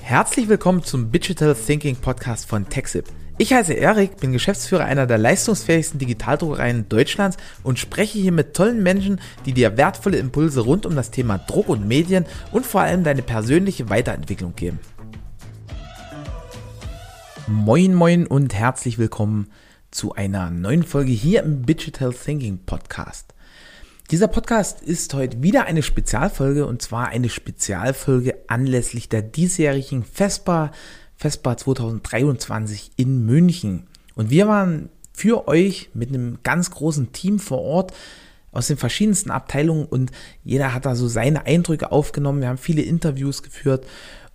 Herzlich willkommen zum Digital Thinking Podcast von TechSip. Ich heiße Erik, bin Geschäftsführer einer der leistungsfähigsten Digitaldruckereien Deutschlands und spreche hier mit tollen Menschen, die dir wertvolle Impulse rund um das Thema Druck und Medien und vor allem deine persönliche Weiterentwicklung geben. Moin, moin und herzlich willkommen zu einer neuen Folge hier im Digital Thinking Podcast. Dieser Podcast ist heute wieder eine Spezialfolge und zwar eine Spezialfolge anlässlich der diesjährigen FESPA, FESPA 2023 in München. Und wir waren für euch mit einem ganz großen Team vor Ort aus den verschiedensten Abteilungen und jeder hat da so seine Eindrücke aufgenommen. Wir haben viele Interviews geführt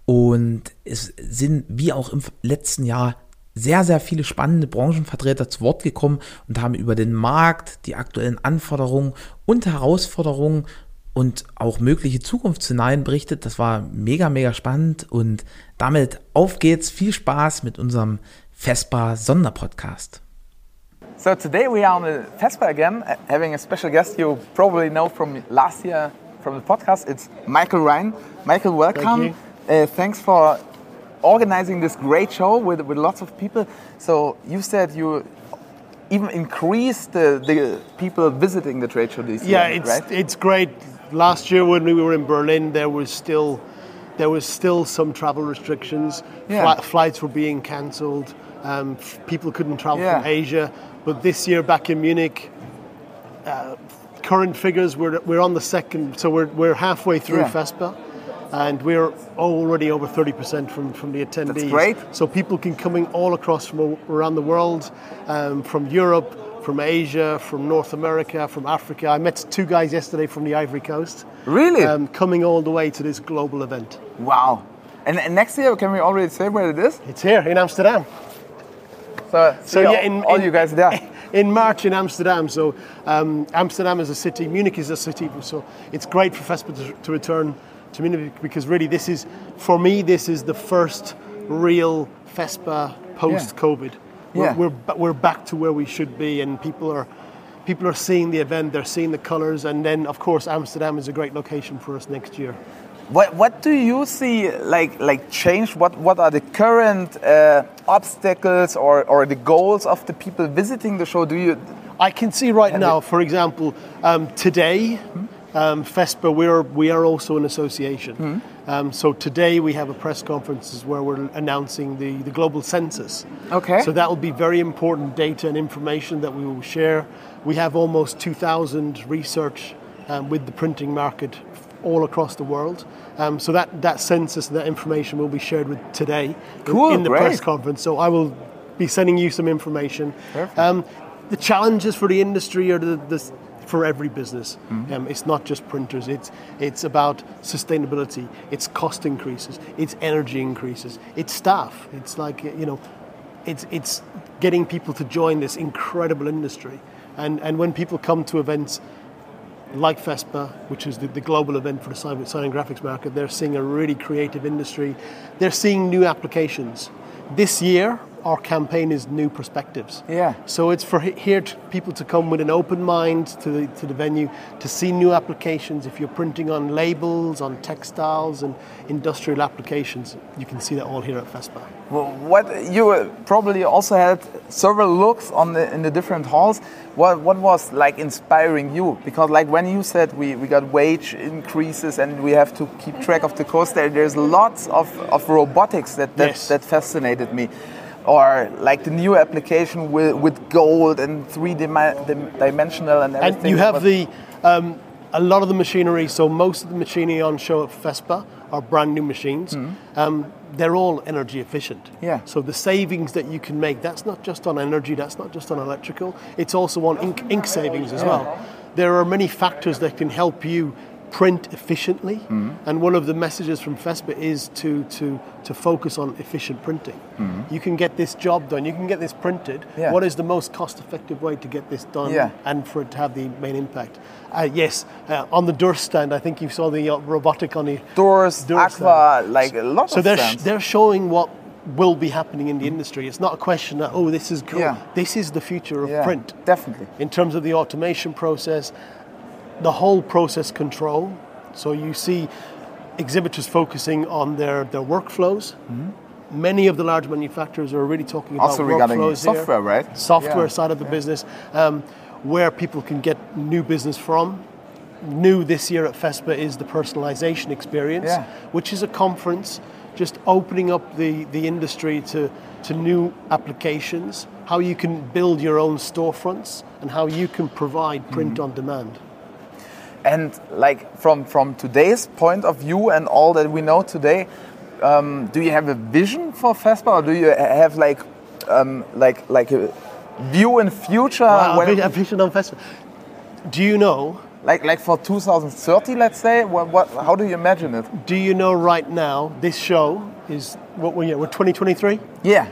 und es sind wie auch im letzten Jahr sehr, sehr viele spannende Branchenvertreter zu Wort gekommen und haben über den Markt, die aktuellen Anforderungen und Herausforderungen und auch mögliche Zukunftsszenarien berichtet. Das war mega, mega spannend und damit auf geht's. Viel Spaß mit unserem FESPA Sonderpodcast. So today we are on the FESPA again, uh, having a special guest you probably know from last year from the podcast. It's Michael Ryan. Michael, welcome. Thank uh, thanks for organizing this great show with, with lots of people. So you said you even increased the, the people visiting the trade show this Yeah, year, it's right? it's great. Last year when we were in Berlin, there was still there was still some travel restrictions. Yeah. Fli- flights were being cancelled. Um, people couldn't travel Yeah. from Asia. But this year, back in Munich, uh, current figures we're, we're on the second, so we're, we're halfway through Yeah. FESPA. And we're already over 30% from, from the attendees. That's great. So people can coming all across from around the world, um, from Europe, from Asia, from North America, from Africa. I met two guys yesterday from the Ivory Coast. Really? Um, coming all the way to this global event. wow. And, and next year, can we already say where it is? It's here in Amsterdam. So, So, yeah, all, in- all in- you guys there. In March in Amsterdam. So um, Amsterdam is a city, Munich is a city. So it's great for FESPA to, to return to Munich because really this is, for me, this is the first real FESPA post-COVID. We're, Yeah. we're, we're back to where we should be and people are, people are seeing the event, they're seeing the colours and then of course Amsterdam is a great location for us next year. What, what do you see like like change? What what are the current uh, obstacles or, or the goals of the people visiting the show? Do you I can see right now, for example, um, today, um, FESPA, we are, we are also an association. Um, so today we have a press conference where we're announcing the, the global census. Okay. So that will be very important data and information that we will share. We have almost 2,000 research um, with the printing market all across the world. Um, so that, that census and that information will be shared with today in- Cool, in the great. press conference. So I will be sending you some information. Um, the challenges for the industry are the, the for every business. Mm-hmm. Um, it's not just printers. It's it's about sustainability. It's cost increases. It's energy increases. It's staff. It's like you know, it's it's getting people to join this incredible industry. And and when people come to events like FESPA, which is the, the global event for the sign, sign and graphics market, they're seeing a really creative industry. They're seeing new applications. This year, our campaign is new perspectives. Yeah. So it's for here to, people to come with an open mind to the, to the venue to see new applications. If you're printing on labels, on textiles, and industrial applications, you can see that all here at FESPA. Well, What you uh, probably also had several looks on the in the different halls. What what was like inspiring you? Because like when you said we, we got wage increases and we have to keep track of the cost, there there's lots of, of robotics that that, Yes. that fascinated me. Or like the new application with, with gold and three dim- dimensional and everything. And you have But- the um, a lot of the machinery. So most of the machinery on show at Vespa are brand new machines. Um, they're all energy efficient. Yeah. So the savings that you can make, that's not just on energy, that's not just on electrical. It's also on ink, ink savings as well. There are many factors that can help you print efficiently, Hmm. and one of the messages from FESPA is to, to, to focus on efficient printing. You can get this job done, you can get this printed. Yeah. What is the most cost effective way to get this done Yeah. and for it to have the main impact? Uh, yes, uh, on the Durst stand, I think you saw the uh, robotic on the Doors, Doors Aqua, stand. like a lot so of they're, sh- they're showing what will be happening in the industry. It's not a question that, oh, this is cool. Yeah. This is the future of print. definitely. In terms of the automation process, the whole process control. So you see exhibitors focusing on their, their workflows. Many of the large manufacturers are really talking about Also regarding workflows here. software, right? Software Yeah. side of the business, um, where people can get new business from. New this year at FESPA is the personalization experience, Yeah. which is a conference just opening up the, the industry to, to new applications, how you can build your own storefronts, and how you can provide print Mm-hmm. on demand. And like from from today's point of view and all that we know today, um, do you have a vision for FESPA, or do you have like um, like like a view in future? Wow, when- a vision- on FESPA. Do you know like like for 2030, let's say. What, what how do you imagine it? Do you know right now this show is what we're, we're 2023? Yeah.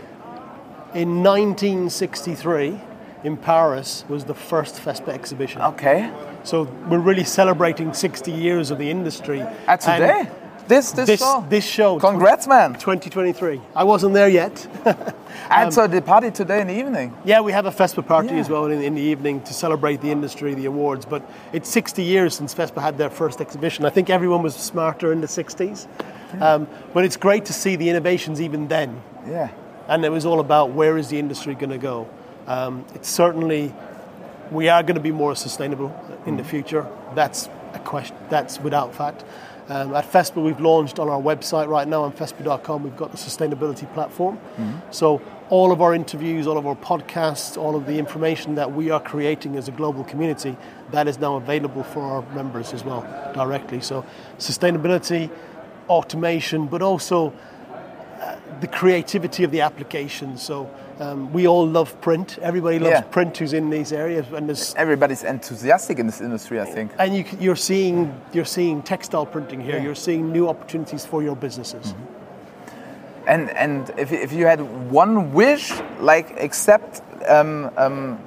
In 1963, in Paris, was the first FESPA exhibition. Okay. So we're really celebrating 60 years of the industry. Uh, today. This this, This, show. this show, Congrats, man. 2023. I wasn't there yet. and so the party today in the evening. yeah, we have a FESPA party Yeah. as well in, in the evening to celebrate the industry, the awards. But it's 60 years since FESPA had their first exhibition. I think everyone was smarter in the 60s. Um, but it's great to see the innovations even then. Yeah. and it was all about where is the industry going to go. Um, it's certainly we are going to be more sustainable in the future. That's a question. That's without fact. Um, at FESPA, we've launched on our website right now on FESPA.com. We've got the sustainability platform. So all of our interviews, all of our podcasts, all of the information that we are creating as a global community, that is now available for our members as well directly. So sustainability, automation, but also the creativity of the application. So um, we all love print. Everybody loves Yeah. print who's in these areas, and there's Everybody's enthusiastic in this industry, I think. and you, you're, seeing you're seeing textile printing here. You're seeing new opportunities for your businesses. And and if, if you had one wish, like except um, um,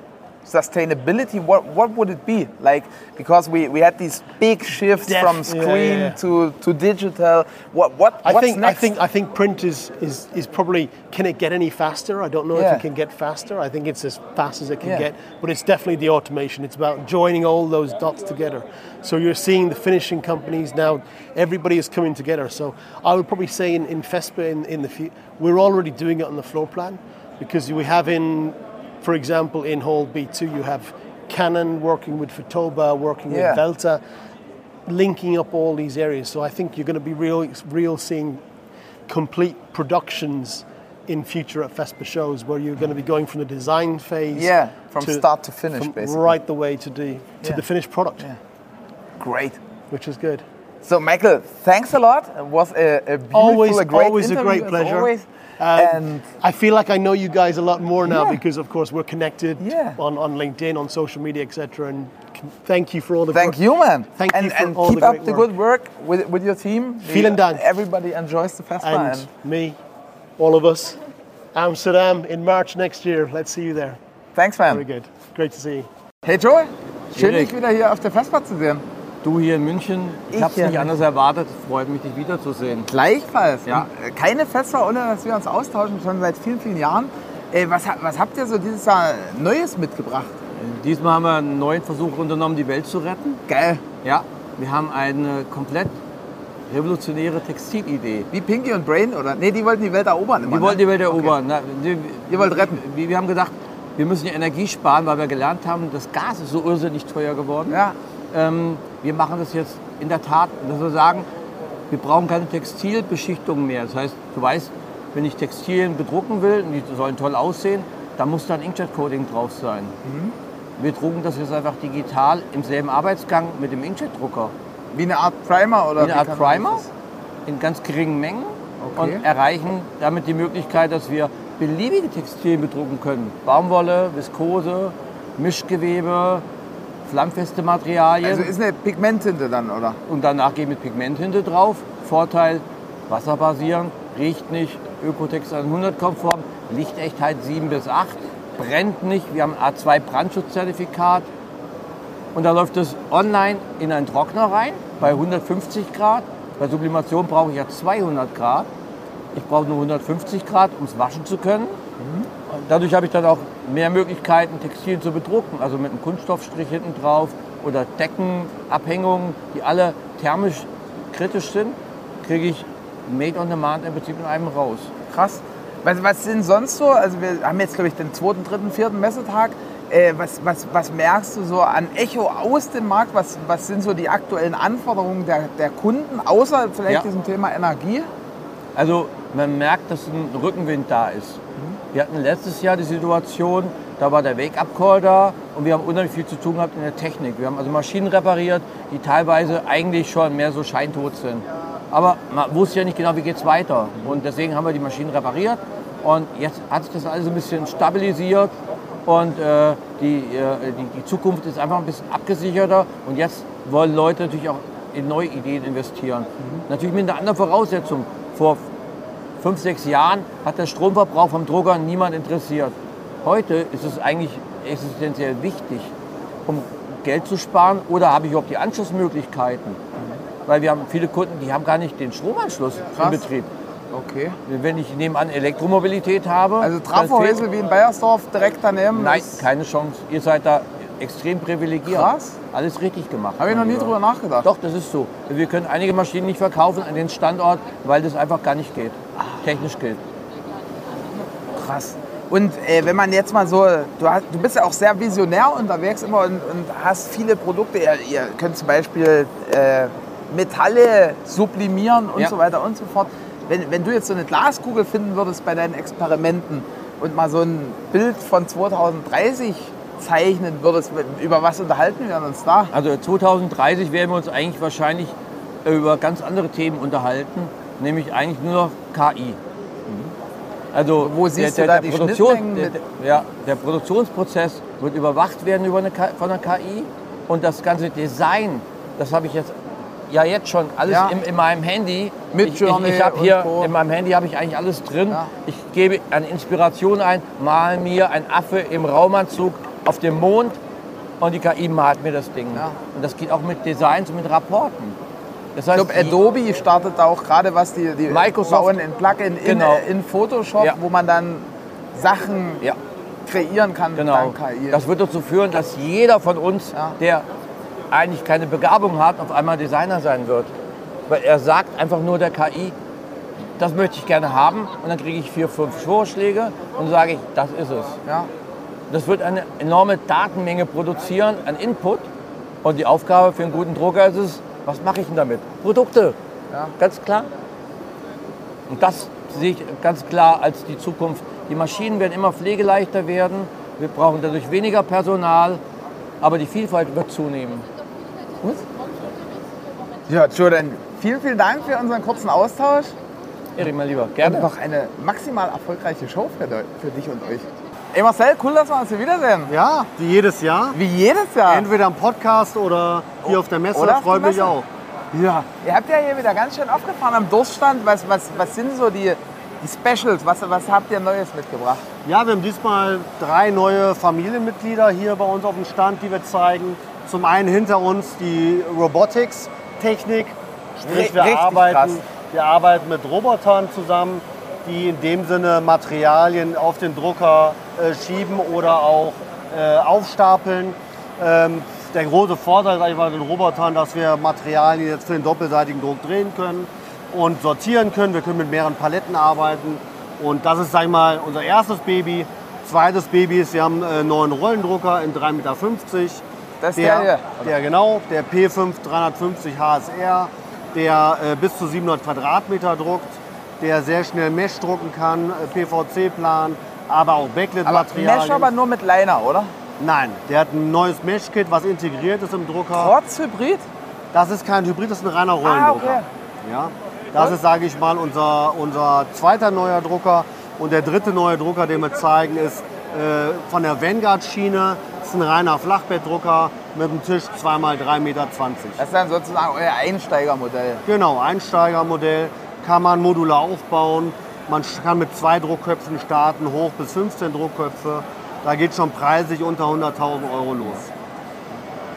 sustainability, what what would it be? Like because we, we had these big shifts Def- from screen yeah, yeah. to, to digital. What what I think next? I think I think print is, is is probably can it get any faster? I don't know Yeah. if it can get faster. I think it's as fast as it can Yeah. get, but it's definitely the automation. It's about joining all those dots together. So you're seeing the finishing companies now. Everybody is coming together. So I would probably say in, in FESPA in, in the fu- we're already doing it on the floor plan because we have in, for example, in Hall B2 you have Canon working with Fotoba, working Yeah. with Delta linking up all these areas. So I think you're going to be real, real seeing complete productions in future at FESPA shows where you're going to be going from the design phase, Yeah, from start to finish, basically. right the way to the to Yeah. the finished product, Yeah. Great. which is good. So Michael, thanks a lot. It was a, a beautiful, Always, a great always a great pleasure. always. Um, and I feel like I know you guys a lot more now Yeah. because, of course, we're connected Yeah. on, on LinkedIn, on social media, etc. And thank you for all the Thank work. you, man. Thank and you for and all keep the up great the work. good work with, with your team. The- Vielen Dank. Everybody enjoys the festival. and And me, all of us. Amsterdam in March next year. Let's see you there. thanks, man. Very good. Great to see you. Hey Joel, schön dich wieder hier auf der Vespa zu sehen. Du hier in München, ich, Ich habe es nicht anders erwartet. Freut mich, dich wiederzusehen. Gleichfalls. Ja. Äh, Keine Vespa, ohne dass wir uns austauschen, schon seit vielen, vielen Jahren. Äh, was, was habt ihr so dieses Jahr Neues mitgebracht? Diesmal haben wir einen neuen Versuch unternommen, die Welt zu retten. Geil. Ja, wir haben eine komplett revolutionäre Textilidee. Wie Pinky und Brain, oder? Nee, die wollten die Welt erobern immer. Wir wollten die ne? Welt erobern. Na, die- Ihr wollt retten. Wir, wir haben gedacht, wir müssen die Energie sparen, weil wir gelernt haben, das Gas ist so irrsinnig teuer geworden. Ja. Ähm, wir machen das jetzt in der Tat, dass wir sagen, wir brauchen keine Textilbeschichtung mehr. Das heißt, du weißt, wenn ich Textilien bedrucken will und die sollen toll aussehen, dann muss da ein Inkjet-Coating drauf sein. Wir drucken das jetzt einfach digital im selben Arbeitsgang mit dem Inkjet-Drucker. Wie eine Art Primer oder Wie eine Art Primer in ganz geringen Mengen Okay. und erreichen damit die Möglichkeit, dass wir beliebige Textilien bedrucken können. Baumwolle, Viskose, Mischgewebe, flammfeste Materialien. Also ist eine Pigmenttinte dann, oder? und danach gehen mit Pigmenttinte drauf. Vorteil, wasserbasierend, riecht nicht, Ökotex 100 konform, Lichtechtheit 7 bis 8, brennt nicht. Wir haben ein A2 Brandschutzzertifikat. Und da läuft es online in einen Trockner rein bei 150 Grad. Bei Sublimation brauche ich ja 200 Grad. Ich brauche nur 150 Grad, um es waschen zu können. Und Dadurch habe ich dann auch mehr Möglichkeiten, Textilien zu bedrucken, also mit einem Kunststoffstrich hinten drauf oder Deckenabhängungen, die alle thermisch kritisch sind. kriege ich Made on Demand im Prinzip in einem raus. Krass. Was, was sind sonst so, also wir haben jetzt glaube ich den zweiten, dritten, vierten Messetag. Äh, was, was, was merkst du so an Echo aus dem Markt? Was, was sind so die aktuellen Anforderungen der, der Kunden, außer vielleicht Ja. diesem Thema Energie? Also man merkt, dass ein Rückenwind da ist. Wir hatten letztes Jahr die Situation, da war der Wake-up-Call da und wir haben unheimlich viel zu tun gehabt in der Technik. Wir haben also Maschinen repariert, die teilweise eigentlich schon mehr so scheintot sind. Aber man wusste ja nicht genau, wie geht es weiter. Und deswegen haben wir die Maschinen repariert und jetzt hat sich das alles ein bisschen stabilisiert und äh, die, äh, die, die Zukunft ist einfach ein bisschen abgesicherter und jetzt wollen Leute natürlich auch in neue Ideen investieren. Natürlich mit einer anderen Voraussetzung. Vor fünf, sechs Jahren hat der Stromverbrauch vom Drucker niemand interessiert. Heute ist es eigentlich existenziell wichtig, um Geld zu sparen oder habe ich überhaupt die Anschlussmöglichkeiten? Weil wir haben viele Kunden, die haben gar nicht den Stromanschluss Krass. im Betrieb. Okay. Wenn ich nebenan Elektromobilität habe, Also fehlt- wie in Bayersdorf direkt daneben? Nein, keine Chance. Ihr seid da extrem privilegiert. Krass. Alles richtig gemacht. Habe ich noch nie drüber nachgedacht. Doch, das ist so. Wir können einige Maschinen nicht verkaufen an den Standort, weil das einfach gar nicht geht. Technisch geht. Krass. Und äh, wenn man jetzt mal so, du, hast, du bist ja auch sehr visionär unterwegs immer und, und hast viele Produkte. Ihr, ihr könnt zum Beispiel äh, Metalle sublimieren und Ja. so weiter und so fort. Wenn, wenn du jetzt so eine Glaskugel finden würdest bei deinen Experimenten und mal so ein Bild von 2030 zeichnen würdest, über was unterhalten wir uns da? Also 2030 werden wir uns eigentlich wahrscheinlich über ganz andere Themen unterhalten, nämlich eigentlich nur noch KI. Also Wo siehst du da die Produktion, der, der, ja, der Produktionsprozess wird überwacht werden über eine, von der KI und das ganze Design, das habe ich jetzt ja jetzt schon alles Ja. in, in meinem Handy. Mit ich, ich, ich habe hier Co. in meinem Handy habe ich eigentlich alles drin. Ja. Ich gebe eine Inspiration ein, mal mir ein Affe im Raumanzug auf dem Mond und die KI malt mir das Ding. Ja. Und das geht auch mit Designs und mit Rapporten. Das Ich heißt, glaube, die- Adobe startet da auch gerade, was die, die Microsoft. bauen ein Plugin in, Genau. in Photoshop, Ja. wo man dann Sachen Ja. kreieren kann Genau. dank KI. Das wird dazu führen, dass jeder von uns, Ja. der eigentlich keine Begabung hat, auf einmal Designer sein wird. Weil er sagt einfach nur der KI, das möchte ich gerne haben und dann kriege ich vier, fünf Vorschläge und sage ich, das ist es. ja. Das wird eine enorme Datenmenge produzieren an Input und die Aufgabe für einen guten Drucker ist es, was mache ich denn damit? Produkte, Ja. ganz klar. Und das sehe ich ganz klar als die Zukunft. Die Maschinen werden immer pflegeleichter werden, wir brauchen dadurch weniger Personal, aber die Vielfalt wird zunehmen. ja, Jordan, vielen, vielen Dank für unseren kurzen Austausch. Erik, mein Lieber, Und gerne. noch eine maximal erfolgreiche Show für dich und euch. Ey Marcel, cool, dass wir uns hier wiedersehen. Ja, wie jedes Jahr. Wie jedes Jahr. Entweder im Podcast oder hier auf der Messe. Oder der mich auch. Ja. Ihr habt ja hier wieder ganz schön aufgefahren am Durststand. Was, was, was sind so die, die Specials? Was, was habt ihr Neues mitgebracht? Ja, wir haben diesmal drei neue Familienmitglieder hier bei uns auf dem Stand, die wir zeigen. Zum einen hinter uns die Robotics-Technik. Sprich, Ri- wir richtig arbeiten, krass. wir arbeiten mit Robotern zusammen, die in dem Sinne Materialien auf den Drucker äh, schieben oder auch äh, aufstapeln. Ähm, der große Vorteil sag ich mal, bei den Robotern, dass wir Materialien jetzt für den doppelseitigen Druck drehen können und sortieren können. Wir können mit mehreren Paletten arbeiten. Und das ist, sag ich mal, unser erstes Baby. Zweites Baby ist, wir haben äh, einen neuen Rollendrucker in 3,50 Meter. Das ist der hier. Der genau, der P5 350 HSR, der äh, bis zu 700 Quadratmeter druckt, der sehr schnell Mesh drucken kann, äh, PVC-Plan, aber auch Aber Backlit-Materialien. Mesh aber nur mit Liner, oder? Nein, der hat ein neues Mesh-Kit, was integriert ist im Drucker. Trotz Hybrid? Das ist kein Hybrid, das ist ein reiner Rollendrucker. Ah, okay. ja, das ist, sage ich mal, unser, unser zweiter neuer Drucker. Und der dritte neue Drucker, den wir zeigen, ist äh, von der Vanguard-Schiene. Das ist ein reiner Flachbettdrucker mit einem Tisch 2x3,20 Meter. Das ist dann sozusagen euer Einsteigermodell. Genau, Einsteigermodell kann man modular aufbauen. Man kann mit zwei Druckköpfen starten, hoch bis 15 Druckköpfe. Da geht schon preislich unter 100.000 Euro los.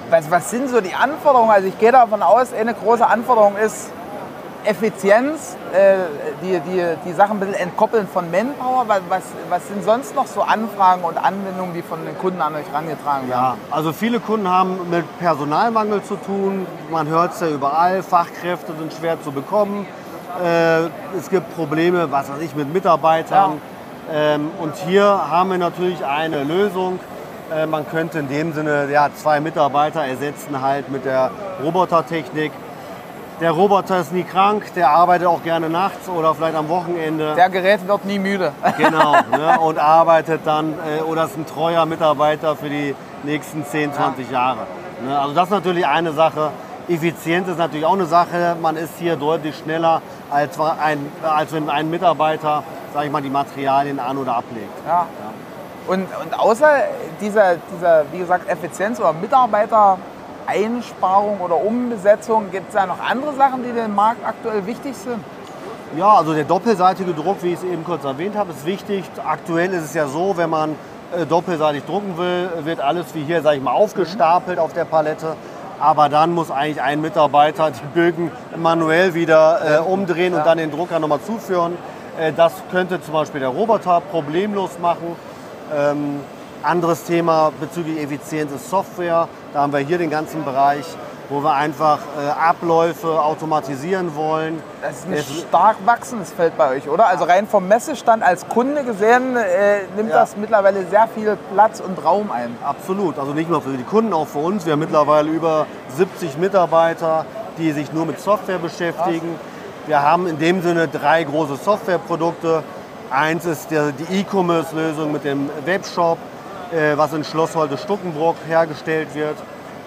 Was, was sind so die Anforderungen? Also ich gehe davon aus, eine große Anforderung ist Effizienz, äh, die, die, die Sachen ein bisschen entkoppeln von Manpower. Was, was, was sind sonst noch so Anfragen und Anwendungen, die von den Kunden an euch herangetragen werden? Ja, also viele Kunden haben mit Personalmangel zu tun. Man hört es ja überall, Fachkräfte sind schwer zu bekommen. Äh, es gibt Probleme, was weiß ich, mit Mitarbeitern. Ähm, und hier haben wir natürlich eine Lösung. Äh, man könnte in dem Sinne ja, zwei Mitarbeiter ersetzen halt mit der Robotertechnik. Der Roboter ist nie krank, der arbeitet auch gerne nachts oder vielleicht am Wochenende. Der Gerät wird nie müde. Genau, ne, und arbeitet dann äh, oder ist ein treuer Mitarbeiter für die nächsten 10, 20 Jahre. Ne, also das ist natürlich eine Sache. Effizienz ist natürlich auch eine Sache. Man ist hier deutlich schneller, als, ein, als wenn ein Mitarbeiter, sage ich mal, die Materialien an- oder ablegt. Ja. Und, und außer dieser, dieser, wie gesagt, Effizienz oder Mitarbeitereinsparung oder Umbesetzung, gibt es da noch andere Sachen, die dem Markt aktuell wichtig sind? Ja, also der doppelseitige Druck, wie ich es eben kurz erwähnt habe, ist wichtig. Aktuell ist es ja so, wenn man äh, doppelseitig drucken will, wird alles wie hier, sage ich mal, aufgestapelt auf der Palette. Aber dann muss eigentlich ein Mitarbeiter die Bögen manuell wieder äh, umdrehen und dann den Drucker nochmal zuführen. Äh, das könnte zum Beispiel der Roboter problemlos machen. Ähm, anderes Thema bezüglich Effizienz ist Software. Da haben wir hier den ganzen Bereich, wo wir einfach äh, Abläufe automatisieren wollen. Das ist ein Es- stark wachsendes Feld bei euch, oder? Also rein vom Messestand als Kunde gesehen äh, nimmt Ja. das mittlerweile sehr viel Platz und Raum ein. Absolut, also nicht nur für die Kunden, auch für uns. Wir haben mittlerweile über 70 Mitarbeiter, die sich nur mit Software beschäftigen. Wir haben in dem Sinne drei große Softwareprodukte. Eins ist der, die E-Commerce-Lösung mit dem Webshop, äh, was in Schloss Holte-Stuckenbrock hergestellt wird.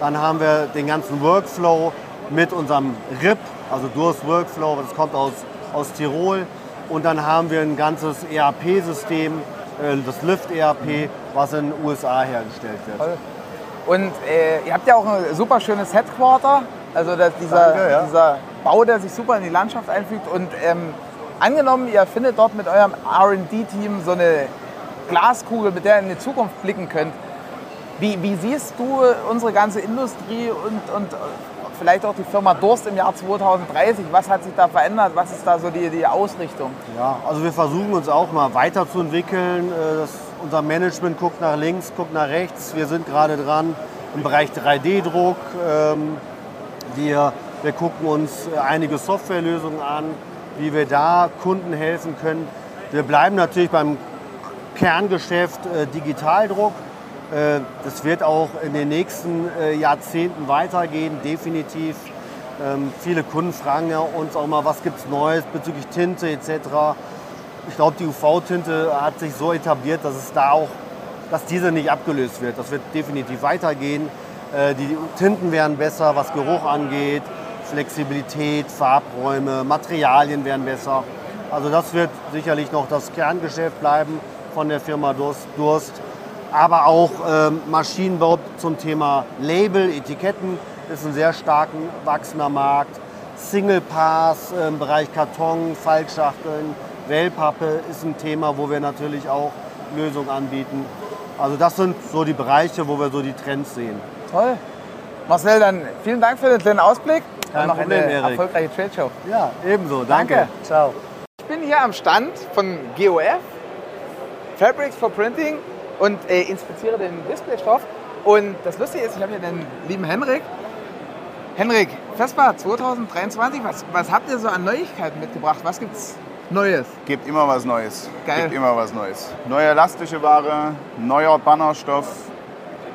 Dann haben wir den ganzen Workflow mit unserem RIP, also Durst Workflow, das kommt aus, aus Tirol. Und dann haben wir ein ganzes ERP-System, äh, das Lift ERP, was in den USA hergestellt wird. Toll. Und äh, ihr habt ja auch ein super schönes Headquarter, also dieser, Danke, ja. dieser Bau, der sich super in die Landschaft einfügt. Und ähm, angenommen, ihr findet dort mit eurem RD-Team so eine Glaskugel, mit der ihr in die Zukunft blicken könnt. Wie, wie siehst du unsere ganze Industrie und, und vielleicht auch die Firma Durst im Jahr 2030? Was hat sich da verändert? Was ist da so die, die Ausrichtung? Ja, also wir versuchen uns auch mal weiterzuentwickeln. Äh, Das, unser Management guckt nach links, guckt nach rechts. Wir sind gerade dran im Bereich 3D-Druck. Ähm, Wir, wir gucken uns äh, einige Softwarelösungen an, wie wir da Kunden helfen können. Wir bleiben natürlich beim Kerngeschäft äh, Digitaldruck. Äh, Das wird auch in den nächsten äh, Jahrzehnten weitergehen, definitiv. Ähm, Viele Kunden fragen uns auch mal, was gibt es Neues bezüglich Tinte etc. Ich glaube, die UV-Tinte hat sich so etabliert, dass es da auch, dass diese nicht abgelöst wird. Das wird definitiv weitergehen. Äh, Die Tinten werden besser, was Geruch angeht, Flexibilität, Farbräume, Materialien werden besser. Also das wird sicherlich noch das Kerngeschäft bleiben von der Firma Durst. Durst. Aber auch ähm, Maschinenbau zum Thema Label, Etiketten ist ein sehr starken wachsender Markt. Single Pass im Bereich Karton, Faltschachteln, Wellpappe ist ein Thema, wo wir natürlich auch Lösungen anbieten. Also das sind so die Bereiche, wo wir so die Trends sehen. Toll. Marcel, dann vielen Dank für den kleinen Ausblick. Kein und noch Problem, eine Erik. erfolgreiche Trade Show. Ja, ebenso. Danke. Danke. Ciao. Ich bin hier am Stand von GOF, Fabrics for Printing und äh, inspiziere den Displaystoff. Und das Lustige ist, ich habe hier den lieben Henrik. Henrik, Vespa 2023, was, was habt ihr so an Neuigkeiten mitgebracht? Was gibt's Neues? Gibt immer was Neues. Geil. Gibt immer was Neues. Neue elastische Ware, neuer Bannerstoff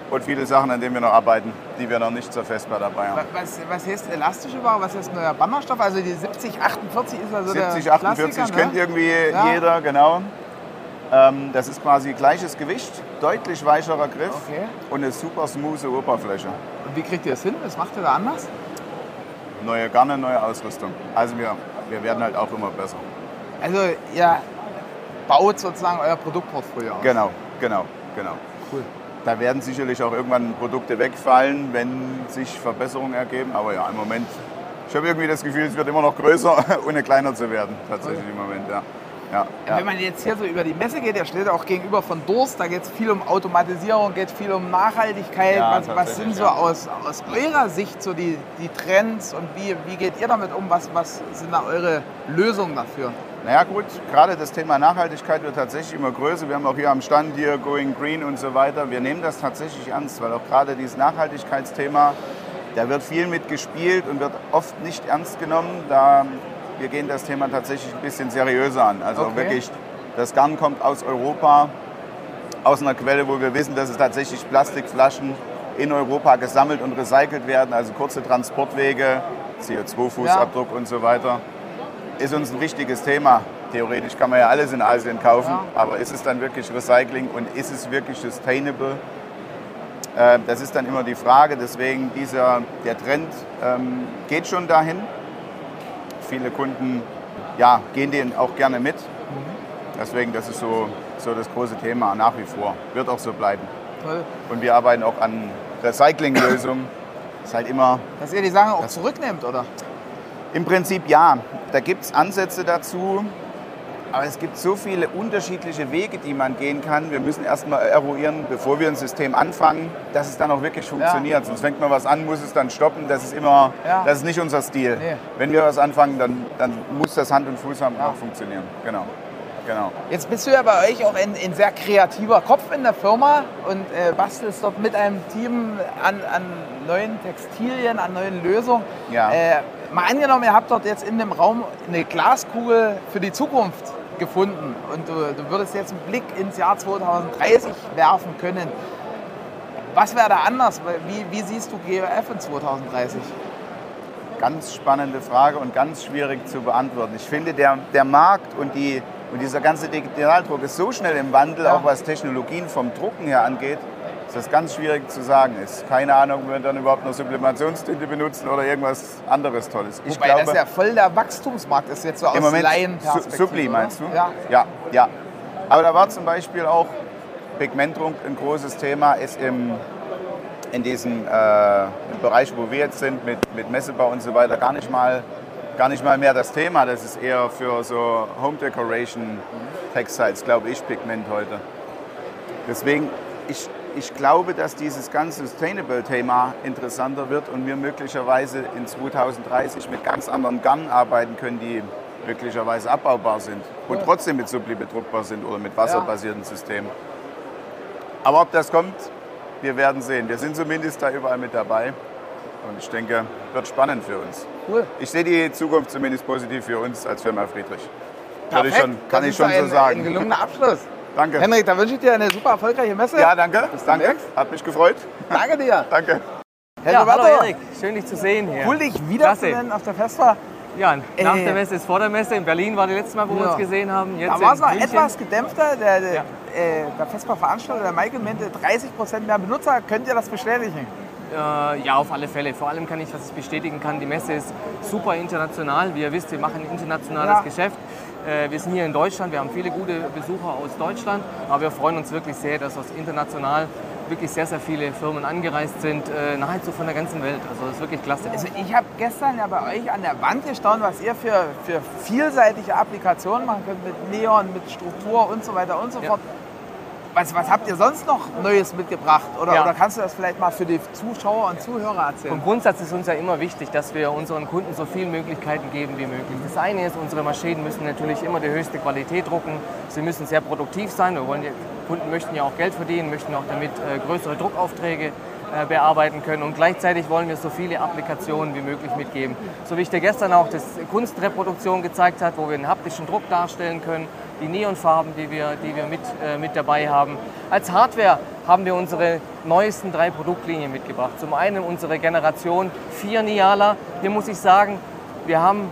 und viele Sachen, an denen wir noch arbeiten, die wir noch nicht zur Vespa dabei haben. Wa- Was, was heißt elastische Ware? Was heißt neuer Bannerstoff? Also die 7048 ist also 70, der 48 Klassiker, kennt ne? irgendwie Ja. jeder, genau. Ähm, das ist quasi gleiches Gewicht, deutlich weicherer Griff Okay. und eine super smooth Oberfläche. Und wie kriegt ihr das hin? Was macht ihr da anders? Neue Garne, neue Ausrüstung. Also wir, wir werden halt auch immer besser. Also ihr baut sozusagen euer Produktportfolio aus. Genau, genau, genau. Cool. Da werden sicherlich auch irgendwann Produkte wegfallen, wenn sich Verbesserungen ergeben. Aber ja, im Moment, ich habe irgendwie das Gefühl, es wird immer noch größer, ohne kleiner zu werden. Tatsächlich im Moment, ja. Ja, ja. Wenn man jetzt hier so über die Messe geht, der steht auch gegenüber von Durst, da geht es viel um Automatisierung, geht viel um Nachhaltigkeit. Ja, was, was sind so aus, aus eurer Sicht so die, die Trends und wie, wie geht ihr damit um? Was, was sind da eure Lösungen dafür? Naja gut, gerade das Thema Nachhaltigkeit wird tatsächlich immer größer. Wir haben auch hier am Stand hier Going Green und so weiter. Wir nehmen das tatsächlich ernst, weil auch gerade dieses Nachhaltigkeitsthema, da wird viel mit gespielt und wird oft nicht ernst genommen. Da wir gehen das Thema tatsächlich ein bisschen seriöser an. Also Okay. wirklich, das Garn kommt aus Europa, aus einer Quelle, wo wir wissen, dass es tatsächlich Plastikflaschen in Europa gesammelt und recycelt werden, also kurze Transportwege, CO2-Fußabdruck und so weiter. Ist uns ein wichtiges Thema. Theoretisch kann man ja alles in Asien kaufen, Ja. aber ist es dann wirklich Recycling und ist es wirklich sustainable? Äh, Das ist dann immer die Frage. Deswegen dieser, der Trend ähm, geht schon dahin. Viele Kunden ja, gehen den auch gerne mit. Deswegen, das ist so, so das große Thema nach wie vor. Wird auch so bleiben. Toll. Und wir arbeiten auch an Recyclinglösungen. Ist halt immer, Dass ihr die Sachen auch zurücknehmt, oder? im Prinzip ja, da gibt es Ansätze dazu. Aber es gibt so viele unterschiedliche Wege, die man gehen kann. Wir müssen erstmal eruieren, bevor wir ein System anfangen, dass es dann auch wirklich funktioniert. Sonst fängt man was an, muss es dann stoppen. Das ist immer, Ja. das ist nicht unser Stil. Nee. Wenn wir was anfangen, dann, dann muss das Hand und Fuß haben und auch funktionieren. Genau. genau. Jetzt bist du ja bei euch auch ein, ein sehr kreativer Kopf in der Firma und äh, bastelst dort mit einem Team an, an neuen Textilien, an neuen Lösungen. Ja. Äh, mal angenommen, ihr habt dort jetzt in dem Raum eine Glaskugel für die Zukunft gefunden und du, du würdest jetzt einen Blick ins Jahr 2030 werfen können. Was wäre da anders? Wie, wie siehst du GOF in 2030? Ganz spannende Frage und ganz schwierig zu beantworten. Ich finde, der, der Markt und, die, und dieser ganze Digitaldruck ist so schnell im Wandel, Ja. auch was Technologien vom Drucken her angeht, das ganz schwierig zu sagen ist. Keine Ahnung, ob wir dann überhaupt noch Sublimationstinte benutzen oder irgendwas anderes Tolles. Ich Wobei das ja voll der Wachstumsmarkt ist jetzt so aus im Moment Su Laienperspektive. Subli meinst du? Ja. ja, ja. Aber da war zum Beispiel auch Pigmentdruck ein großes Thema, ist im, in diesem äh, Bereich, wo wir jetzt sind, mit, mit Messebau und so weiter, gar nicht, mal, gar nicht mal mehr das Thema. Das ist eher für so Home Decoration Textiles, glaube ich, Pigment heute. Deswegen, ich, ich glaube, dass dieses ganze Sustainable-Thema interessanter wird und wir möglicherweise in 2030 mit ganz anderen Garnen arbeiten können, die möglicherweise abbaubar sind und trotzdem mit Subli bedruckbar sind oder mit wasserbasierten Systemen. Aber ob das kommt, wir werden sehen. Wir sind zumindest da überall mit dabei und ich denke, wird spannend für uns. Cool. Ich sehe die Zukunft zumindest positiv für uns als Firma Friedrich. Würde ich Perfekt. schon, kann Das ich schon ein, so sagen. Ein gelungener Abschluss. Danke. Henrik, da wünsche ich dir eine super erfolgreiche Messe. Ja, danke. danke. demnächst. Hat mich gefreut. Danke dir. Danke. Herr Ja, Roberto, hallo Erik, schön dich zu sehen hier. Cool, dich Klasse. wiederzunehmen auf der Festbar. Ja, nach Äh, der Messe ist vor der Messe. In Berlin war die letzte Mal, wo wir Ja. uns gesehen haben. Jetzt Da war es noch München. etwas gedämpfter. Der, der, Ja. äh, der Festbar-Veranstalter, der Michael, meinte 30% mehr Benutzer. Könnt ihr das bestätigen? Äh, ja, auf alle Fälle. Vor allem kann ich, was ich bestätigen kann, die Messe ist super international. Wie ihr wisst, wir machen ein internationales Ja. Geschäft. Äh, wir sind hier in Deutschland, wir haben viele gute Besucher aus Deutschland, aber wir freuen uns wirklich sehr, dass aus international wirklich sehr, sehr viele Firmen angereist sind, äh, nahezu von der ganzen Welt. Also das ist wirklich klasse. Also ich habe gestern ja bei euch an der Wand gestaunt, was ihr für, für vielseitige Applikationen machen könnt mit Neon, mit Struktur und so weiter und so Ja. fort. Was, was habt ihr sonst noch Neues mitgebracht? Oder, Ja. oder kannst du das vielleicht mal für die Zuschauer und Zuhörer erzählen? Vom Grundsatz ist uns ja immer wichtig, dass wir unseren Kunden so viele Möglichkeiten geben wie möglich. Das eine ist, unsere Maschinen müssen natürlich immer die höchste Qualität drucken. Sie müssen sehr produktiv sein. Wir wollen, die Kunden möchten ja auch Geld verdienen, möchten auch damit äh, größere Druckaufträge äh, bearbeiten können. Und gleichzeitig wollen wir so viele Applikationen wie möglich mitgeben. So wie ich dir gestern auch das Kunstreproduktion gezeigt habe, wo wir einen haptischen Druck darstellen können, die Neonfarben, die wir, die wir mit, äh, mit dabei haben. Als Hardware haben wir unsere neuesten drei Produktlinien mitgebracht. Zum einen unsere Generation 4 Niala. Hier muss ich sagen, wir haben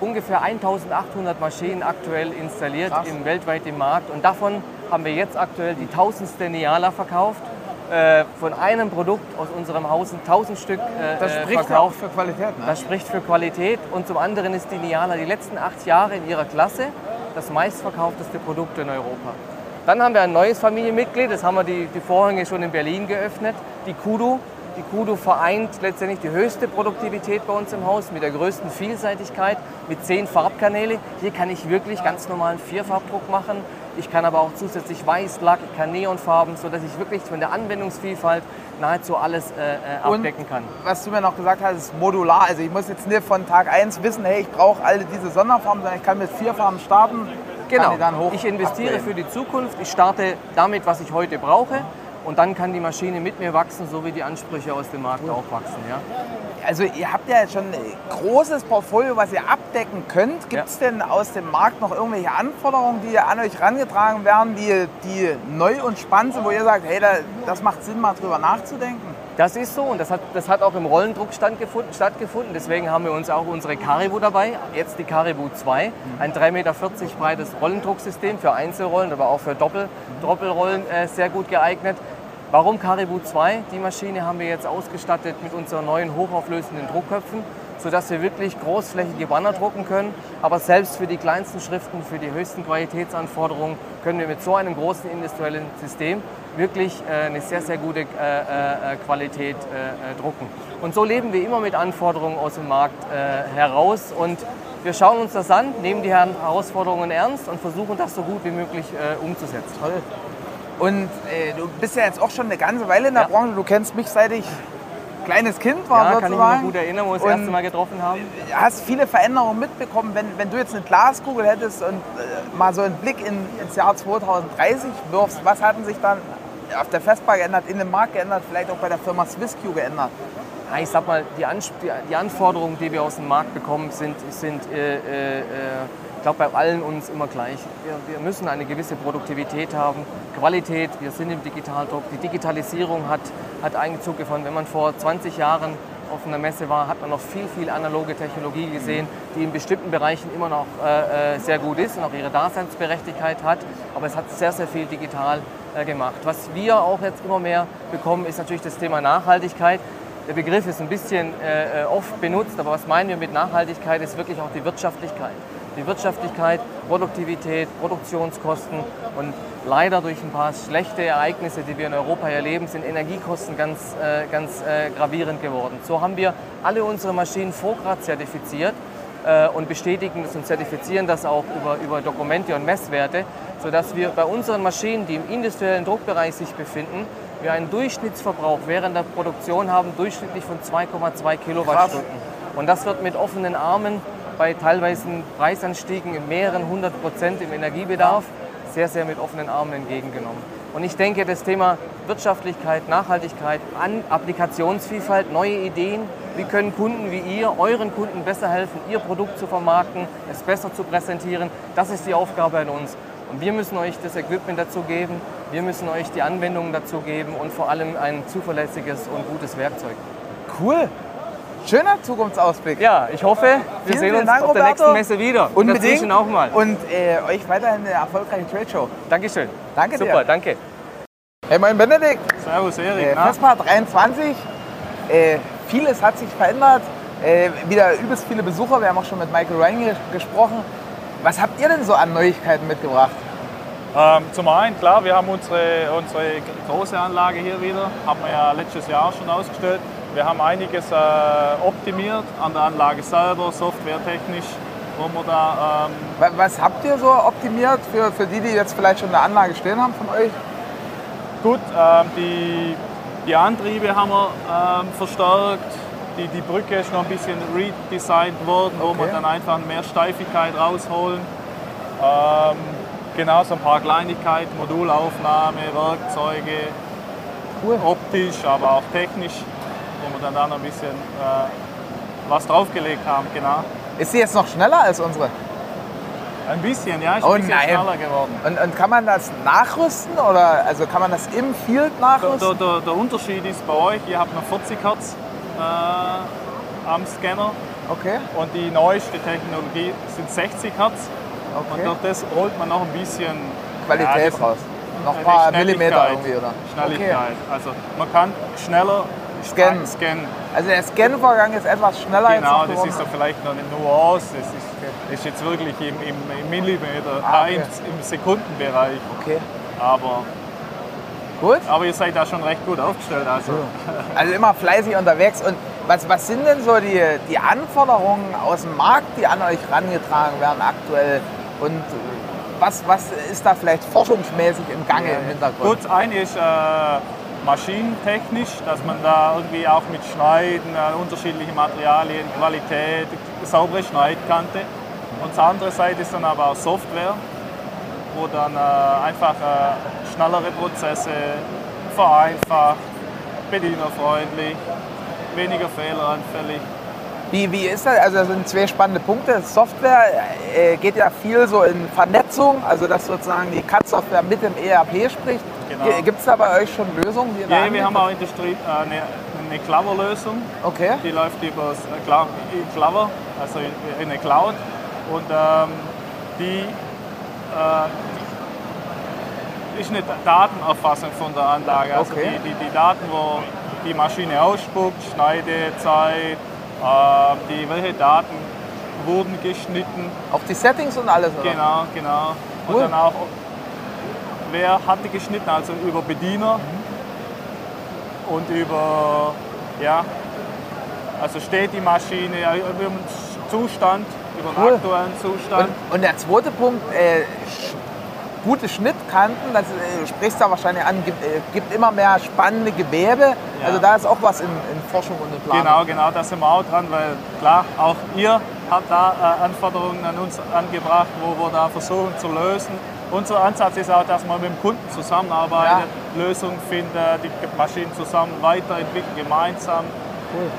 ungefähr 1800 Maschinen aktuell installiert Krass. im weltweit im Markt und davon haben wir jetzt aktuell die tausendste Niala verkauft. Äh, von einem Produkt aus unserem Haus sind 1000 Stück äh, das spricht verkauft. für Qualität. Ne? Das spricht für Qualität und zum anderen ist die Niala die letzten acht Jahre in ihrer Klasse das meistverkaufteste Produkt in Europa. Dann haben wir ein neues Familienmitglied, das haben wir die, die Vorhänge schon in Berlin geöffnet, die Kudu. Die Kudu vereint letztendlich die höchste Produktivität bei uns im Haus mit der größten Vielseitigkeit, mit zehn Farbkanäle. Hier kann ich wirklich ganz normalen Vierfarbdruck machen. Ich kann aber auch zusätzlich Weißlack, ich kann Neonfarben, sodass ich wirklich von der Anwendungsvielfalt nahezu alles äh, äh, abdecken kann. was du mir noch gesagt hast, ist modular. Also ich muss jetzt nicht von Tag 1 wissen, hey, ich brauche alle diese Sonderfarben, sondern ich kann mit vier Farben starten. Genau. die dann hoch Ich investiere upgraden. für die Zukunft. Ich starte damit, was ich heute brauche. Und dann kann die Maschine mit mir wachsen, so wie die Ansprüche aus dem Markt auch wachsen. Ja? Also ihr habt ja schon ein großes Portfolio, was ihr abdecken könnt. Gibt es denn aus dem Markt noch irgendwelche Anforderungen, die an euch herangetragen werden, die, die neu und spannend sind, wo ihr sagt, hey, da, das macht Sinn, mal drüber nachzudenken? Das ist so und das hat, das hat auch im Rollendruck stattgefunden, stattgefunden. Deswegen haben wir uns auch unsere Caribou dabei, jetzt die Caribou 2, ein 3,40 Meter breites Rollendrucksystem für Einzelrollen, aber auch für Doppel, Doppelrollen äh, sehr gut geeignet. Warum Caribou 2? Die Maschine haben wir jetzt ausgestattet mit unseren neuen hochauflösenden Druckköpfen, sodass wir wirklich großflächige Banner drucken können. Aber selbst für die kleinsten Schriften, für die höchsten Qualitätsanforderungen können wir mit so einem großen industriellen System wirklich äh, eine sehr, sehr gute äh, äh, Qualität drucken. Und so leben wir immer mit Anforderungen aus dem Markt heraus und wir schauen uns das an, nehmen die Herausforderungen ernst und versuchen das so gut wie möglich umzusetzen. Toll. Und äh, du bist ja jetzt auch schon eine ganze Weile in der ja. Branche. Du kennst mich seit ich kleines Kind war. Ja, sozusagen. kann ich mich gut erinnern, wo wir das erste Mal getroffen haben. Hast viele Veränderungen mitbekommen. Wenn, wenn du jetzt eine Glaskugel hättest und äh, mal so einen Blick in, ins Jahr 2030 wirfst, was hatten sich dann auf der Festbar geändert, in dem Markt geändert, vielleicht auch bei der Firma SwissQ geändert? Ja, ich sag mal, die, Ans die, Anforderungen, die wir aus dem Markt bekommen, sind, sind äh, äh, äh glaube, bei allen uns immer gleich. Wir, wir, müssen eine gewisse Produktivität haben, Qualität, wir sind im Digitaldruck. Die Digitalisierung hat, hat Einzug gefunden. Wenn man vor 20 Jahren auf einer Messe war, hat man noch viel, viel analoge Technologie gesehen, die in bestimmten Bereichen immer noch äh, äh sehr gut ist und auch ihre Daseinsberechtigkeit hat. Aber es hat sehr, sehr viel digital äh, gemacht. Was wir auch jetzt immer mehr bekommen, ist natürlich das Thema Nachhaltigkeit. Der Begriff ist ein bisschen äh, äh oft benutzt, aber was meinen wir mit Nachhaltigkeit, ist wirklich auch die Wirtschaftlichkeit die Wirtschaftlichkeit, Produktivität, Produktionskosten und leider durch ein paar schlechte Ereignisse, die wir in Europa erleben, sind Energiekosten ganz, äh, ganz äh, gravierend geworden. So haben wir alle unsere Maschinen Vorgrad zertifiziert äh, und bestätigen das und zertifizieren das auch über, über Dokumente und Messwerte, sodass wir bei unseren Maschinen, die im industriellen Druckbereich sich befinden, wir einen Durchschnittsverbrauch während der Produktion haben, durchschnittlich von 2,2 Kilowattstunden. Und das wird mit offenen Armen bei teilweise Preisanstiegen in mehreren hundert Prozent im Energiebedarf sehr, sehr mit offenen Armen entgegengenommen. Und ich denke, das Thema Wirtschaftlichkeit, Nachhaltigkeit, Applikationsvielfalt, neue Ideen, wie können Kunden wie ihr euren Kunden besser helfen, ihr Produkt zu vermarkten, es besser zu präsentieren, das ist die Aufgabe an uns. Und wir müssen euch das Equipment dazu geben, wir müssen euch die Anwendungen dazu geben und vor allem ein zuverlässiges und gutes Werkzeug. Cool. Schöner Zukunftsausblick. Ja, ich hoffe, wir vielen, sehen uns Dank, auf der nächsten Messe wieder. Unbedingt. Und auch mal. Und äh, euch weiterhin eine erfolgreiche Trade Show. Dankeschön. Danke Super, dir. Super, danke. Hey, mein Benedikt. Servus, Erik. Äh, Vespa 23. Äh, vieles hat sich verändert. Äh, wieder übelst viele Besucher. Wir haben auch schon mit Michael Ryan gesprochen. Was habt ihr denn so an Neuigkeiten mitgebracht? Ähm, zum einen, klar, wir haben unsere, unsere große Anlage hier wieder, haben wir ja letztes Jahr schon ausgestellt. Wir haben einiges äh, optimiert an der Anlage selber, softwaretechnisch, wo wir da. Ähm Was habt ihr so optimiert für, für die, die jetzt vielleicht schon eine Anlage stehen haben von euch? Gut, ähm, die, die Antriebe haben wir ähm, verstärkt. Die, die Brücke ist noch ein bisschen redesigned worden, okay. wo wir dann einfach mehr Steifigkeit rausholen. Ähm, genau, so ein paar Kleinigkeiten, Modulaufnahme, Werkzeuge, cool. optisch, aber auch technisch wo wir dann da noch ein bisschen äh, was draufgelegt haben, genau. Ist sie jetzt noch schneller als unsere? Ein bisschen, ja, ist oh, ein bisschen nein. schneller geworden. Und, und, kann man das nachrüsten oder also kann man das im Field nachrüsten? Der, der, der Unterschied ist bei euch, ihr habt noch 40 Hertz äh, am Scanner. Okay. Und die neueste Technologie sind 60 Hertz. Okay. Und durch das holt man noch ein bisschen Qualität ja, raus. Noch ein paar Millimeter irgendwie, oder? Schnelligkeit. Okay. Also man kann schneller Scannen. Scannen. Also der Scan-Vorgang ist etwas schneller Genau, das ist so vielleicht noch eine Nuance. Das ist, okay. ist jetzt wirklich im, im, im Millimeter, ah, okay. im Sekundenbereich. Okay. Aber Gut. Aber ihr seid da schon recht gut aufgestellt. Also, also immer fleißig unterwegs. Und was, was sind denn so die, die Anforderungen aus dem Markt, die an euch herangetragen werden aktuell? Und was, was ist da vielleicht forschungsmäßig im Gange im Hintergrund? Gut, eine ist äh, maschinentechnisch, dass man da irgendwie auch mit Schneiden, äh, unterschiedliche Materialien, Qualität, saubere Schneidkante. Und die andere Seite ist dann aber auch Software, wo dann äh, einfach äh, schnellere Prozesse vereinfacht, bedienerfreundlich weniger fehleranfällig. Wie, wie ist das? Also das sind zwei spannende Punkte. Software äh, geht ja viel so in Vernetzung, also dass sozusagen die CAD-Software mit dem ERP spricht. Genau. Gibt es da bei euch schon Lösungen? Ja, wir haben auch in der Street äh, eine, eine Clover-Lösung. Okay. Die läuft über äh, Clover, also in, eine Cloud. Und ähm, die, äh, ist eine Datenerfassung von der Anlage. Also Okay. die, die, die Daten, wo die Maschine ausspuckt, Schneidezeit, äh, die, welche Daten wurden geschnitten. Auch die Settings und alles, oder? Genau, genau. Cool. Und dann auch, wer hat die geschnitten, also über Bediener und über, ja, also steht die Maschine, ja, über den Zustand, über den Cool. aktuellen Zustand. Und, und der zweite Punkt, äh, gute Schnittkanten, das äh, du sprichst da wahrscheinlich an, gibt, äh, gibt immer mehr spannende Gewebe. Also da ist auch was in, in Forschung und in Planung. Genau, genau, da sind wir auch dran, weil klar, auch ihr habt da äh, Anforderungen an uns angebracht, wo wir da versuchen zu lösen. Unser Ansatz ist auch, dass man mit dem Kunden zusammenarbeitet, Lösungen findet, die Maschinen zusammen weiterentwickeln, gemeinsam.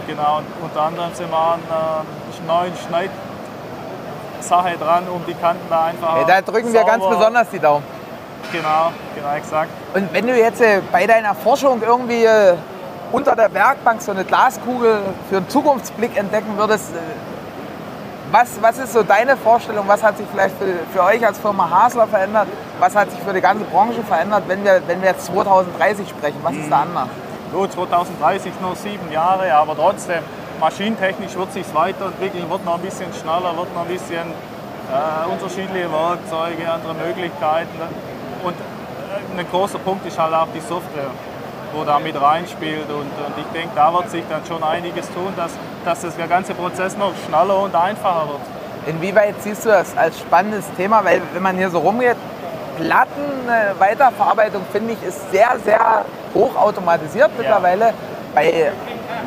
Genau, und unter anderem sind wir an äh, neuen Schneidsache dran, um die Kanten da einfach. Äh, da drücken wir ganz besonders die Daumen. Genau, genau, exakt. Und wenn du jetzt äh, bei deiner Forschung irgendwie äh, unter der Werkbank so eine Glaskugel für einen Zukunftsblick entdecken würdest, äh, was, was ist so deine Vorstellung? Was hat sich vielleicht für, für euch als Firma Hasler verändert? Was hat sich für die ganze Branche verändert, wenn wir, wenn wir jetzt 2030 sprechen? Was ist da anders? Gut, 2030 nur sieben Jahre, aber trotzdem, maschinentechnisch wird sich weiterentwickeln, wird noch ein bisschen schneller, wird noch ein bisschen äh, unterschiedliche Werkzeuge, andere Möglichkeiten. Und äh, ein großer Punkt ist halt auch die Software, wo da mit reinspielt. Und, und ich denke, da wird sich dann schon einiges tun, dass, dass das der ganze Prozess noch schneller und einfacher wird. Inwieweit siehst du das als spannendes Thema? Weil wenn man hier so rumgeht, Platten, äh, Weiterverarbeitung finde ich ist sehr, sehr hoch automatisiert mittlerweile. Bei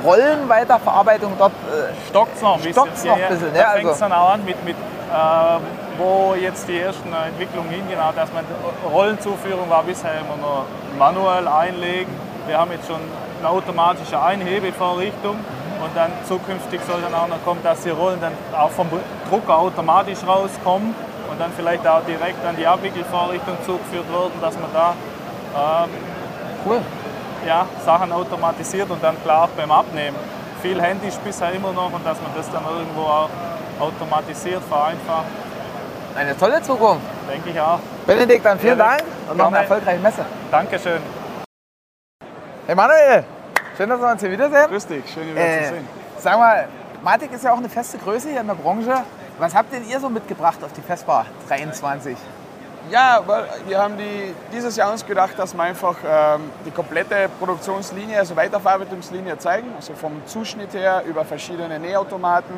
Rollenweiterverarbeitung dort äh, Stockt es noch ein bisschen. Stockt's noch ein bisschen, ja, da fängt es also- dann auch an mit, mit äh, wo jetzt die ersten Entwicklungen hingehen, dass man Rollenzuführung war bisher immer nur manuell einlegen. Wir haben jetzt schon eine automatische Einhebevorrichtung und dann zukünftig soll dann auch noch kommen, dass die Rollen dann auch vom Drucker automatisch rauskommen und dann vielleicht auch direkt an die Abwickelvorrichtung zugeführt werden, dass man da ähm, cool. ja, Sachen automatisiert und dann klar auch beim Abnehmen. Viel Handy ist bisher immer noch und dass man das dann irgendwo auch automatisiert, vereinfacht, Eine tolle Zukunft. denke ich auch. Benedikt, dann vielen Gerne. Dank und noch eine erfolgreiche Messe. Dankeschön. Hey Manuel, schön, dass wir uns hier wiedersehen. Grüß dich, schön, wieder Äh, zu sehen. sag mal, Matic ist ja auch eine feste Größe hier in der Branche. Was habt denn ihr so mitgebracht auf die Festbar 23? Ja, weil wir haben die, dieses Jahr uns gedacht, dass wir einfach ähm, die komplette Produktionslinie, also Weiterverarbeitungslinie zeigen. Also vom Zuschnitt her über verschiedene Nähautomaten,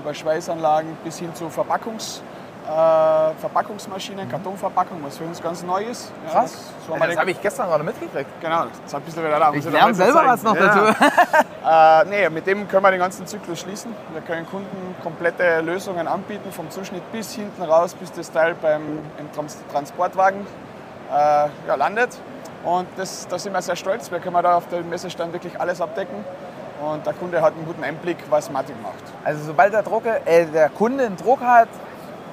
über Schweißanlagen bis hin zu Verpackungs, äh, Verpackungsmaschinen, Kartonverpackung, was für uns ganz neu ist. Ja, Krass. haben wir das habe ich gestern gerade mitgekriegt. Genau, jetzt bist du wieder da. Ich lerne selber was noch Ja. dazu. Äh, nee, mit dem können wir den ganzen Zyklus schließen. Wir können Kunden komplette Lösungen anbieten, vom Zuschnitt bis hinten raus, bis das Teil beim im Trans Transportwagen äh, ja, landet. Und das, da sind wir sehr stolz. Wir können da auf dem Messestand wirklich alles abdecken. Und der Kunde hat einen guten Einblick, was Matic macht. Also sobald der, Drucke, äh, der Kunde einen Druck hat,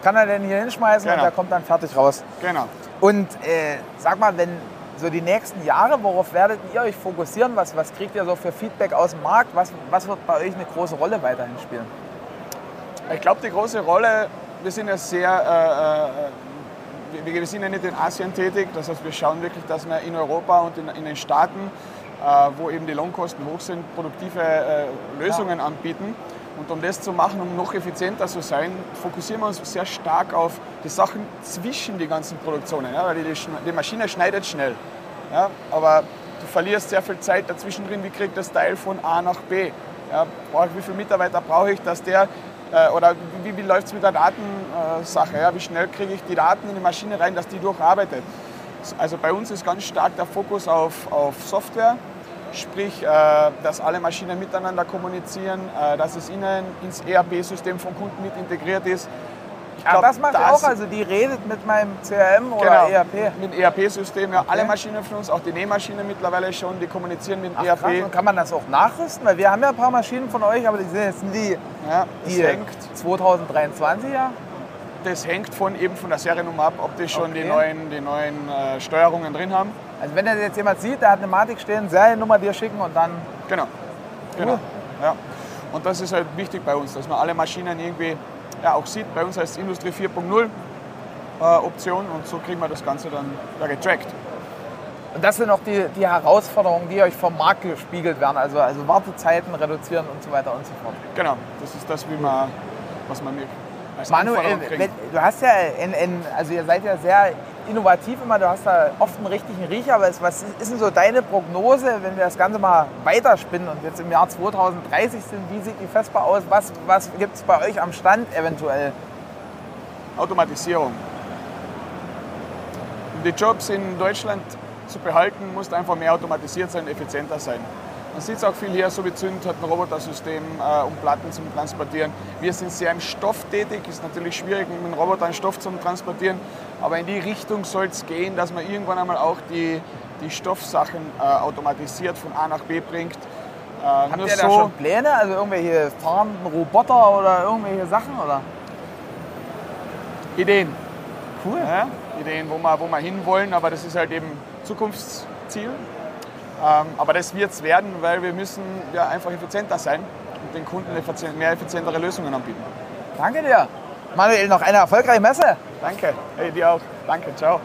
kann er den hier hinschmeißen und Genau. der kommt dann fertig raus. Genau. Und äh, sag mal, wenn so die nächsten Jahre, worauf werdet ihr euch fokussieren? Was, was kriegt ihr so für Feedback aus dem Markt? Was, was wird bei euch eine große Rolle weiterhin spielen? Ich glaube, die große Rolle, wir sind ja sehr, äh, äh, wir, wir sind ja nicht in Asien tätig, das heißt, wir schauen wirklich, dass wir in Europa und in, in den Staaten, äh, wo eben die Lohnkosten hoch sind, produktive äh, Lösungen anbieten. Und um das zu machen, um noch effizienter zu sein, fokussieren wir uns sehr stark auf die Sachen zwischen die ganzen Produktionen. Ja, weil die, die Maschine schneidet schnell. Ja, aber du verlierst sehr viel Zeit dazwischen drin. Wie kriegt das Teil von A nach B? Ja, brauche wie viele Mitarbeiter brauche ich, dass der äh, oder wie, wie läuft es mit der Datensache? ja? Wie schnell kriege ich die Daten in die Maschine rein, dass die durcharbeitet? Also bei uns ist ganz stark der Fokus auf, auf Software, sprich, äh, dass alle Maschinen miteinander kommunizieren, äh, dass es innen ins ERP-System vom Kunden mit integriert ist. Glaub, das macht das- auch, also die redet mit meinem CRM oder Genau, ERP. mit ERP-System, ja, alle Maschinen von uns, auch die Nähmaschine mittlerweile schon, die kommunizieren mit dem Ach, ERP. krass, und kann man das auch nachrüsten? Weil wir haben ja ein paar Maschinen von euch, aber die sind jetzt die, Ja, das, die hängt, 2023 ja. das hängt von, eben von der Seriennummer ab, ob die schon die Okay. neuen, die neuen äh, Steuerungen drin haben. Also wenn das jetzt jemand sieht, der hat eine Matik stehen, Seriennummer dir schicken und dann Genau. genau. Ja. Und das ist halt wichtig bei uns, dass man alle Maschinen irgendwie ja, auch sieht. Bei uns heißt es Industrie 4.0 äh, Option und so kriegen wir das Ganze dann ja, getrackt. Und das sind auch die, die Herausforderungen, die euch vom Markt gespiegelt werden. Also, also Wartezeiten reduzieren und so weiter und so fort. Genau, das ist das, wie man, was man mir als Manuel, wenn, du hast ja, in, in, also ihr seid ja sehr innovativ immer, du hast da oft einen richtigen Riecher, aber was ist denn so deine Prognose, wenn wir das Ganze mal weiterspinnen und jetzt im Jahr 2030 sind, wie sieht die Vespa aus, was, was gibt es bei euch am Stand eventuell? Automatisierung. Um die Jobs in Deutschland zu behalten, muss einfach mehr automatisiert sein, effizienter sein. Man sieht es auch viel hier, so wie Zünd hat ein Robotersystem, äh, um Platten zum Transportieren. Wir sind sehr im Stoff tätig, ist natürlich schwierig, mit einem Roboter einen Stoff zu transportieren, aber in die Richtung soll es gehen, dass man irgendwann einmal auch die, die Stoffsachen äh, automatisiert von A nach B bringt. Äh, Habt ihr da so, schon Pläne, also irgendwelche fahrenden Roboter oder irgendwelche Sachen? Oder? Ideen. Cool. Ja, Ideen, wo wir, wo wir hinwollen, aber das ist halt eben Zukunftsziel. Ähm, aber das wird es werden, weil wir müssen ja einfach effizienter sein und den Kunden effizient, mehr effizientere Lösungen anbieten. Danke dir. Manuel, noch eine erfolgreiche Messe. Danke. Hey, dir auch. Danke. Ciao.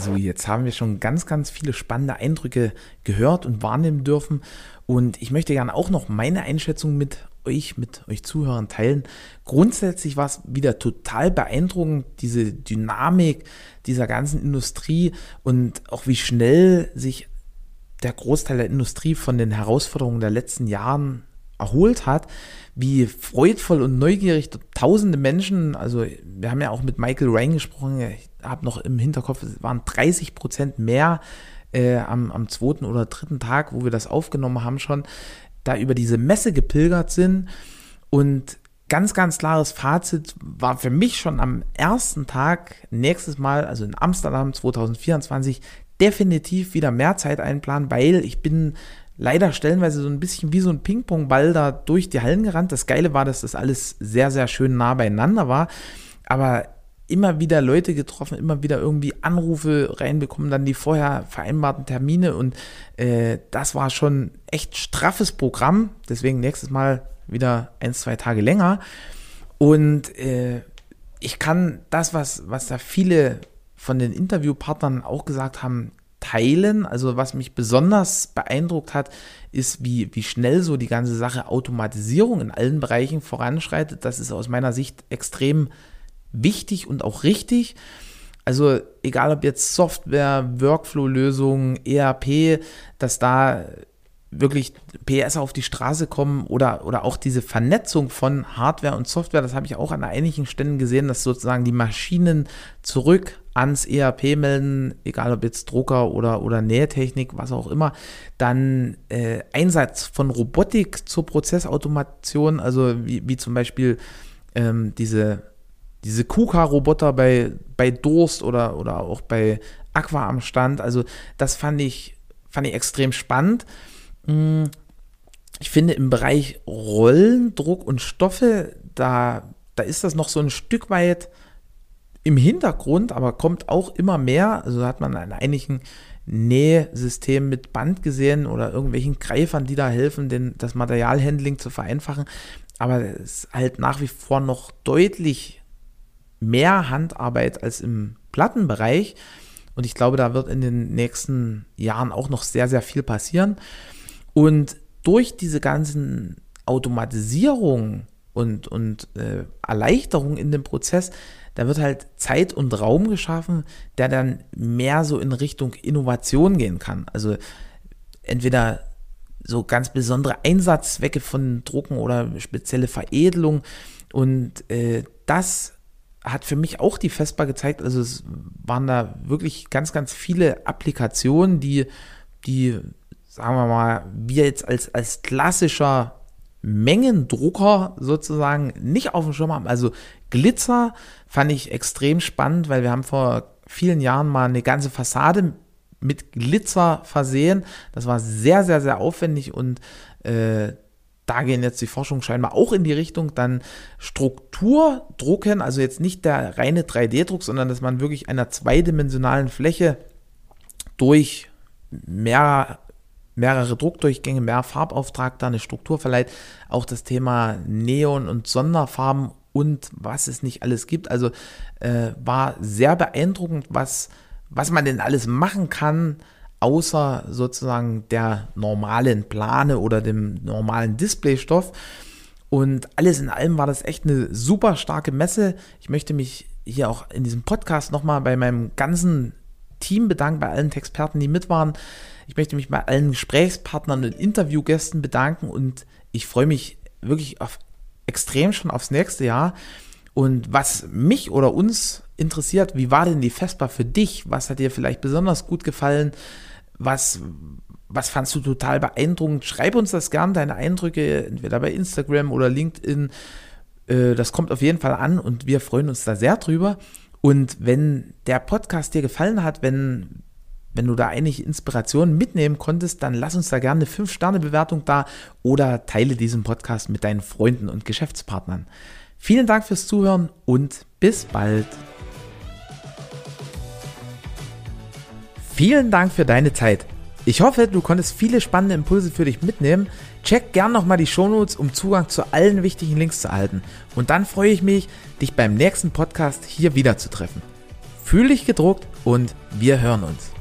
So, jetzt haben wir schon ganz, ganz viele spannende Eindrücke gehört und wahrnehmen dürfen. Und ich möchte gerne auch noch meine Einschätzung mit euch, mit euch Zuhörern teilen. Grundsätzlich war es wieder total beeindruckend, diese Dynamik dieser ganzen Industrie und auch wie schnell sich der Großteil der Industrie von den Herausforderungen der letzten Jahren erholt hat, wie freudvoll und neugierig tausende Menschen, also wir haben ja auch mit Michael Rain gesprochen, ich habe noch im Hinterkopf, es waren 30 Prozent mehr äh, am, am zweiten oder dritten Tag, wo wir das aufgenommen haben schon, da über diese Messe gepilgert sind. Und ganz, ganz klares Fazit war für mich schon am ersten Tag nächstes Mal, also in Amsterdam 2024, definitiv wieder mehr Zeit einplanen, weil ich bin leider stellenweise so ein bisschen wie so ein Ping-Pong-Ball da durch die Hallen gerannt. Das Geile war, dass das alles sehr, sehr schön nah beieinander war, aber immer wieder Leute getroffen, immer wieder irgendwie Anrufe reinbekommen, dann die vorher vereinbarten Termine und äh, das war schon echt straffes Programm. Deswegen nächstes Mal wieder ein, zwei Tage länger. Und äh, ich kann das, was, was da viele von den Interviewpartnern auch gesagt haben, teilen. Also was mich besonders beeindruckt hat, ist, wie, wie schnell so die ganze Sache Automatisierung in allen Bereichen voranschreitet. Das ist aus meiner Sicht extrem wichtig und auch richtig. Also egal ob jetzt Software, Workflow-Lösungen, ERP, dass da wirklich PS auf die Straße kommen oder, oder auch diese Vernetzung von Hardware und Software, das habe ich auch an einigen Stellen gesehen, dass sozusagen die Maschinen zurück ans ERP melden, egal ob jetzt Drucker oder, oder Nähtechnik, was auch immer, dann äh, Einsatz von Robotik zur Prozessautomation, also wie, wie zum Beispiel ähm, diese, diese KUKA-Roboter bei, bei Durst oder, oder auch bei Aqua am Stand, also das fand ich, fand ich extrem spannend. Ich finde im Bereich Rollen, Druck und Stoffe, da, da ist das noch so ein Stück weit im Hintergrund, aber kommt auch immer mehr. Also hat man an einigen Nähsystemen mit Band gesehen oder irgendwelchen Greifern, die da helfen, den, das Materialhandling zu vereinfachen. Aber es ist halt nach wie vor noch deutlich mehr Handarbeit als im Plattenbereich. Und ich glaube, da wird in den nächsten Jahren auch noch sehr, sehr viel passieren. Und durch diese ganzen Automatisierung und, und äh, Erleichterung in dem Prozess, da wird halt Zeit und Raum geschaffen, der dann mehr so in Richtung Innovation gehen kann. Also entweder so ganz besondere Einsatzzwecke von Drucken oder spezielle Veredelung. Und äh, das hat für mich auch die Vespa gezeigt. Also es waren da wirklich ganz, ganz viele Applikationen, die, die sagen wir mal, wir jetzt als, als klassischer Mengendrucker sozusagen nicht auf dem Schirm haben. Also Glitzer fand ich extrem spannend, weil wir haben vor vielen Jahren mal eine ganze Fassade mit Glitzer versehen. Das war sehr, sehr, sehr aufwendig und äh, da gehen jetzt die Forschung scheinbar auch in die Richtung, dann Struktur drucken, also jetzt nicht der reine 3D-Druck, sondern dass man wirklich einer zweidimensionalen Fläche durch mehr, mehrere Druckdurchgänge, mehr Farbauftrag da eine Struktur verleiht. Auch das Thema Neon und Sonderfarben und was es nicht alles gibt. Also äh, war sehr beeindruckend, was, was man denn alles machen kann, außer sozusagen der normalen Plane oder dem normalen Displaystoff. Und alles in allem war das echt eine super starke Messe. Ich möchte mich hier auch in diesem Podcast nochmal bei meinem ganzen Team bedanken, bei allen Experten, die mit waren. Ich möchte mich bei allen Gesprächspartnern und Interviewgästen bedanken und ich freue mich wirklich auf, extrem schon aufs nächste Jahr. Und was mich oder uns interessiert, wie war denn die Vespa für dich? Was hat dir vielleicht besonders gut gefallen? Was, was fandst du total beeindruckend? Schreib uns das gern, deine Eindrücke, entweder bei Instagram oder LinkedIn. Äh, das kommt auf jeden Fall an und wir freuen uns da sehr drüber. Und wenn der Podcast dir gefallen hat, wenn, wenn du da einige Inspirationen mitnehmen konntest, dann lass uns da gerne eine 5-Sterne-Bewertung da oder teile diesen Podcast mit deinen Freunden und Geschäftspartnern. Vielen Dank fürs Zuhören und bis bald. Vielen Dank für deine Zeit. Ich hoffe, du konntest viele spannende Impulse für dich mitnehmen. Check gern nochmal die Shownotes, um Zugang zu allen wichtigen Links zu erhalten. Und dann freue ich mich, dich beim nächsten Podcast hier wieder zu treffen. Fühl dich gedruckt und wir hören uns.